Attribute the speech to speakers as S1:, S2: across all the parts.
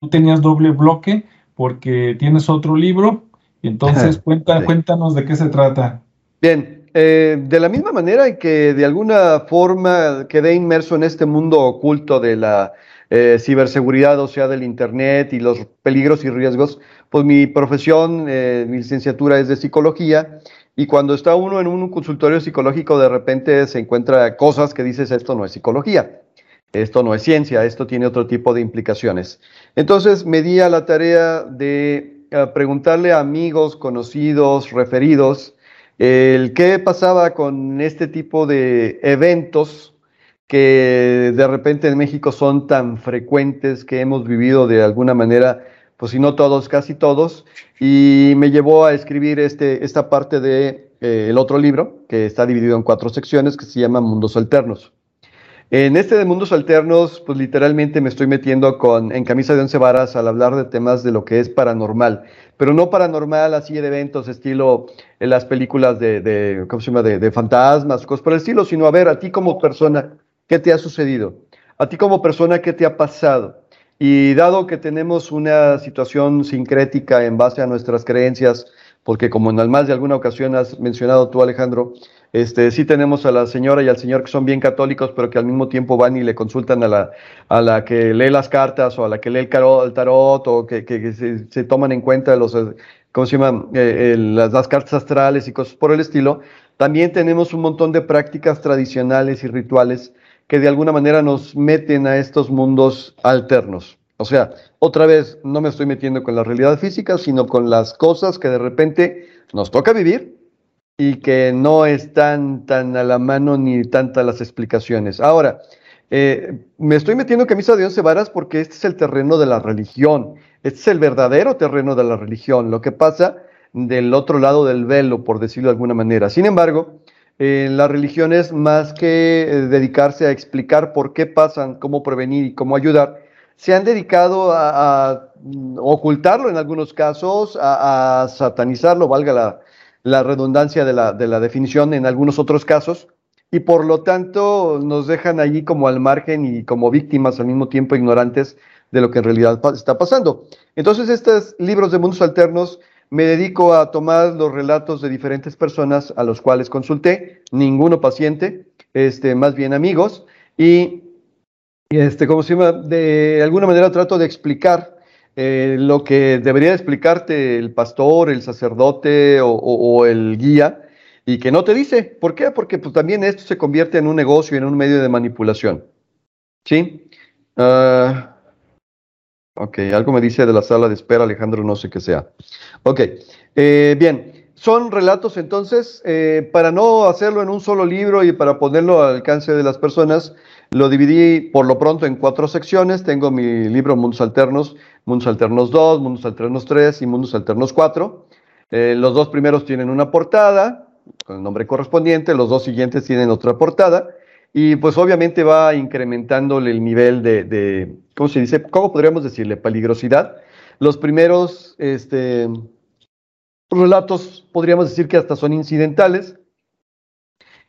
S1: tú tenías doble bloque porque tienes otro libro. Entonces, cuenta, cuéntanos de qué se trata.
S2: Bien, eh, de la misma manera en que de alguna forma quedé inmerso en este mundo oculto de la eh, ciberseguridad, o sea, del Internet y los peligros y riesgos, pues mi profesión, eh, mi licenciatura es de psicología y cuando está uno en un consultorio psicológico de repente se encuentra cosas que dices esto no es psicología. Esto no es ciencia, esto tiene otro tipo de implicaciones. Entonces me di a la tarea de eh, preguntarle a amigos, conocidos, referidos, el qué pasaba con este tipo de eventos que de repente en México son tan frecuentes que hemos vivido de alguna manera, pues si no todos, casi todos, y me llevó a escribir este, esta parte de eh, el otro libro, que está dividido en cuatro secciones, que se llama Mundos Alternos. En este de mundos alternos, pues literalmente me estoy metiendo con, en camisa de once varas al hablar de temas de lo que es paranormal, pero no paranormal así de eventos estilo en las películas de, de ¿cómo se llama? De, de, fantasmas, cosas por el estilo, sino a ver, a ti como persona, ¿qué te ha sucedido? A ti como persona, ¿qué te ha pasado? Y dado que tenemos una situación sincrética en base a nuestras creencias, porque como en más de alguna ocasión has mencionado tú, Alejandro, este, sí tenemos a la señora y al señor que son bien católicos, pero que al mismo tiempo van y le consultan a la, a la que lee las cartas o a la que lee el, tarot o que, se, toman en cuenta los, eh, ¿cómo se llama? Eh, las, las, cartas astrales y cosas por el estilo. También tenemos un montón de prácticas tradicionales y rituales que de alguna manera nos meten a estos mundos alternos. O sea, otra vez, no me estoy metiendo con la realidad física, sino con las cosas que de repente nos toca vivir y que no están tan a la mano ni tantas las explicaciones. Ahora, eh, me estoy metiendo camisa de once varas porque este es el terreno de la religión, este es el verdadero terreno de la religión, lo que pasa del otro lado del velo, por decirlo de alguna manera. Sin embargo, eh, la religión es más que eh, dedicarse a explicar por qué pasan, cómo prevenir y cómo ayudar, se han dedicado a, ocultarlo en algunos casos, a satanizarlo, valga la, la redundancia de la, de la definición en algunos otros casos, y por lo tanto nos dejan allí como al margen y como víctimas al mismo tiempo ignorantes de lo que en realidad está pasando. Entonces, estos libros de mundos alternos me dedico a tomar los relatos de diferentes personas a los cuales consulté, ninguno paciente, este, más bien amigos, y este, como se llama, de alguna manera trato de explicar eh, lo que debería explicarte el pastor, el sacerdote o, el guía y que no te dice. ¿Por qué? Porque pues, también esto se convierte en un negocio, en un medio de manipulación. ¿Sí? Uh, ok, algo me dice de la sala de espera, Alejandro, no sé qué sea. Ok, eh, bien. Son relatos entonces, eh, para no hacerlo en un solo libro y para ponerlo al alcance de las personas, lo dividí por lo pronto en cuatro secciones. Tengo mi libro Mundos Alternos, Mundos Alternos 2, Mundos Alternos 3 y Mundos Alternos 4. Eh, los dos primeros tienen una portada con el nombre correspondiente, los dos siguientes tienen otra portada y pues obviamente va incrementándole el nivel de, ¿cómo se dice? ¿Cómo podríamos decirle? Peligrosidad. Los primeros este, relatos podríamos decir que hasta son incidentales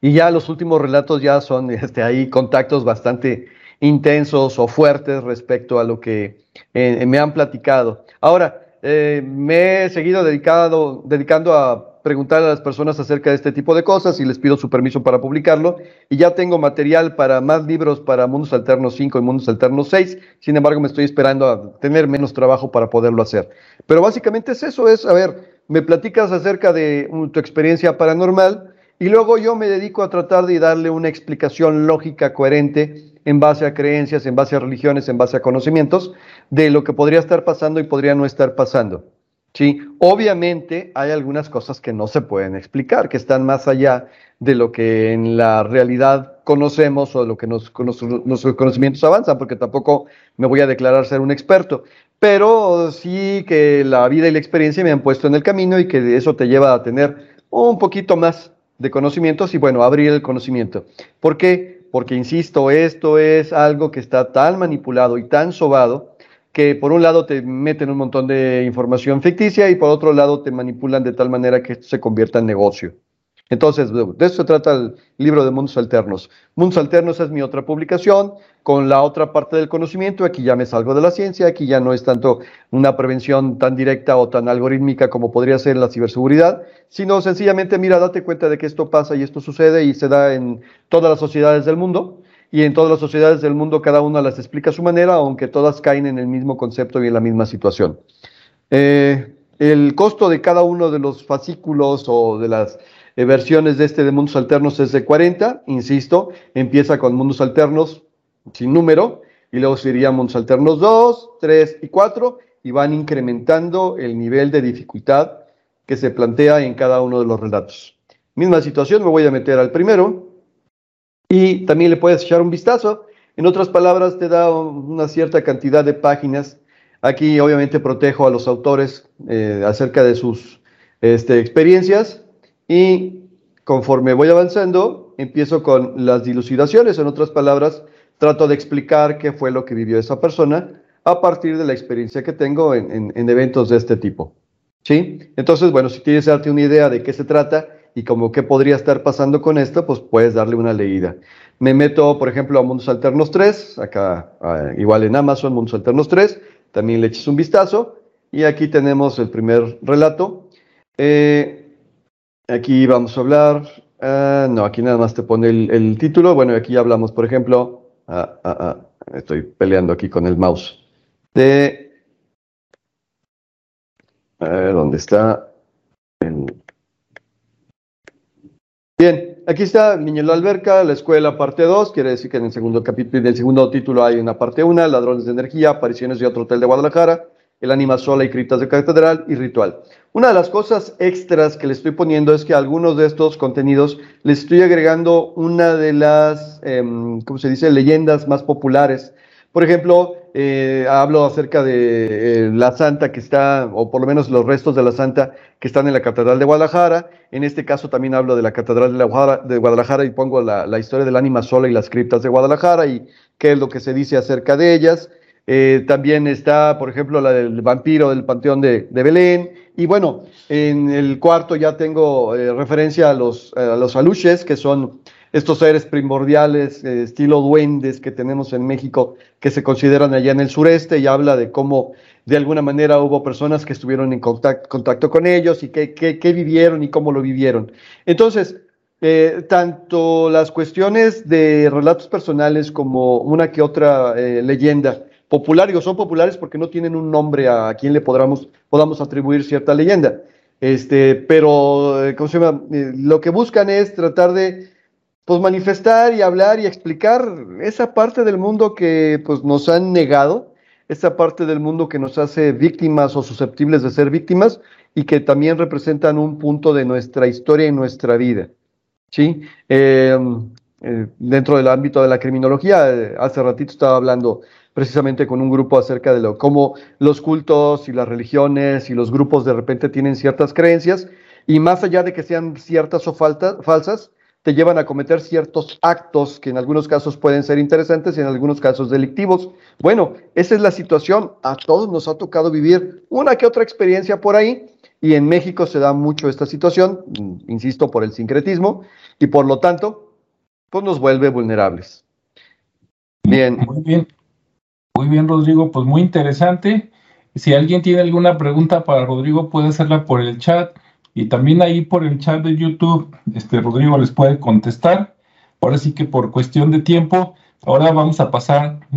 S2: y ya los últimos relatos ya son este, ahí contactos bastante intensos o fuertes respecto a lo que eh, me han platicado. Ahora, eh, me he seguido dedicado, dedicando a preguntar a las personas acerca de este tipo de cosas y les pido su permiso para publicarlo. Y ya tengo material para más libros para Mundos Alternos 5 y Mundos Alternos 6. Sin embargo, me estoy esperando a tener menos trabajo para poderlo hacer. Pero básicamente es eso, es, a ver, me platicas acerca de tu experiencia paranormal y luego yo me dedico a tratar de darle una explicación lógica, coherente, en base a creencias, en base a religiones, en base a conocimientos, de lo que podría estar pasando y podría no estar pasando. ¿sí? Obviamente hay algunas cosas que no se pueden explicar, que están más allá de lo que en la realidad conocemos o lo que nos, nuestros conocimientos avanzan, porque tampoco me voy a declarar ser un experto, pero sí que la vida y la experiencia me han puesto en el camino y que eso te lleva a tener un poquito más de conocimientos y bueno, abrir el conocimiento. ¿Por qué? Porque, insisto, esto es algo que está tan manipulado y tan sobado que por un lado te meten un montón de información ficticia y por otro lado te manipulan de tal manera que esto se convierta en negocio. Entonces, de eso se trata el libro de Mundos Alternos. Mundos Alternos es mi otra publicación con la otra parte del conocimiento. Aquí ya me salgo de la ciencia, aquí ya no es tanto una prevención tan directa o tan algorítmica como podría ser la ciberseguridad, sino sencillamente, mira, date cuenta de que esto pasa y esto sucede y se da en todas las sociedades del mundo. Y en todas las sociedades del mundo cada una las explica a su manera, aunque todas caen en el mismo concepto y en la misma situación. Eh, el costo de cada uno de los fascículos o de las eh, versiones de este de mundos alternos es de 40, insisto, empieza con mundos alternos sin número y luego sería mundos alternos 2, 3 y 4 y van incrementando el nivel de dificultad que se plantea en cada uno de los relatos. Misma situación, me voy a meter al primero y también le puedes echar un vistazo. En otras palabras, te da una cierta cantidad de páginas. Aquí obviamente protejo a los autores eh, acerca de sus este, experiencias y conforme voy avanzando, empiezo con las dilucidaciones. En otras palabras, trato de explicar qué fue lo que vivió esa persona a partir de la experiencia que tengo en, eventos de este tipo. ¿Sí? Entonces, bueno, si quieres darte una idea de qué se trata y como qué podría estar pasando con esto, pues puedes darle una leída. Me meto, por ejemplo, a Mundos Alternos 3, acá ah, igual en Amazon, Mundos Alternos 3, también le eches un vistazo. Y aquí tenemos el primer relato. Eh, Aquí vamos a hablar. Ah, no, aquí nada más te pone el, título. Bueno, aquí hablamos, por ejemplo. Ah, ah, estoy peleando aquí con el mouse. De. A ver, ¿dónde está? Bien, aquí está Niño en la alberca, la escuela parte 2, quiere decir que en el segundo capítulo, en el segundo título hay una parte 1, ladrones de energía, apariciones de otro hotel de Guadalajara, el ánima sola y criptas de catedral y ritual. Una de las cosas extras que le estoy poniendo es que a algunos de estos contenidos les estoy agregando una de las, em, ¿cómo se dice?, leyendas más populares. Por ejemplo, eh, hablo acerca de eh, la santa que está, o por lo menos los restos de la santa que están en la Catedral de Guadalajara. En este caso también hablo de la Catedral de, Guadalajara y pongo la, la historia del ánima sola y las criptas de Guadalajara y qué es lo que se dice acerca de ellas. Eh, también está, por ejemplo, la del vampiro del Panteón de, Belén. Y bueno, en el cuarto ya tengo eh, referencia a los, a los aluches, que son estos seres primordiales, eh, estilo duendes que tenemos en México, que se consideran allá en el sureste, y habla de cómo de alguna manera hubo personas que estuvieron en contacto, contacto con ellos y qué vivieron y cómo lo vivieron. Entonces, tanto las cuestiones de relatos personales como una que otra leyenda, popular, digo, son populares porque no tienen un nombre a quien le podamos, podamos atribuir cierta leyenda. Este, pero, eh, ¿cómo se llama? Eh, lo que buscan es tratar de pues, manifestar y hablar y explicar esa parte del mundo que pues, nos han negado, esa parte del mundo que nos hace víctimas o susceptibles de ser víctimas y que también representan un punto de nuestra historia y nuestra vida. ¿sí? Em, eh, dentro del ámbito de la criminología, hace ratito estaba hablando precisamente con un grupo acerca de lo, cómo los cultos y las religiones y los grupos de repente tienen ciertas creencias y más allá de que sean ciertas o falsas, te llevan a cometer ciertos actos que en algunos casos pueden ser interesantes y en algunos casos delictivos. Bueno, esa es la situación. A todos nos ha tocado vivir una que otra experiencia por ahí y en México se da mucho esta situación, insisto, por el sincretismo y por lo tanto, pues nos vuelve vulnerables.
S1: Bien. Muy bien. Muy bien, Rodrigo, pues muy interesante. Si alguien tiene alguna pregunta para Rodrigo, puede hacerla por el chat y también ahí por el chat de YouTube, este Rodrigo les puede contestar. Ahora sí que por cuestión de tiempo, ahora vamos a pasar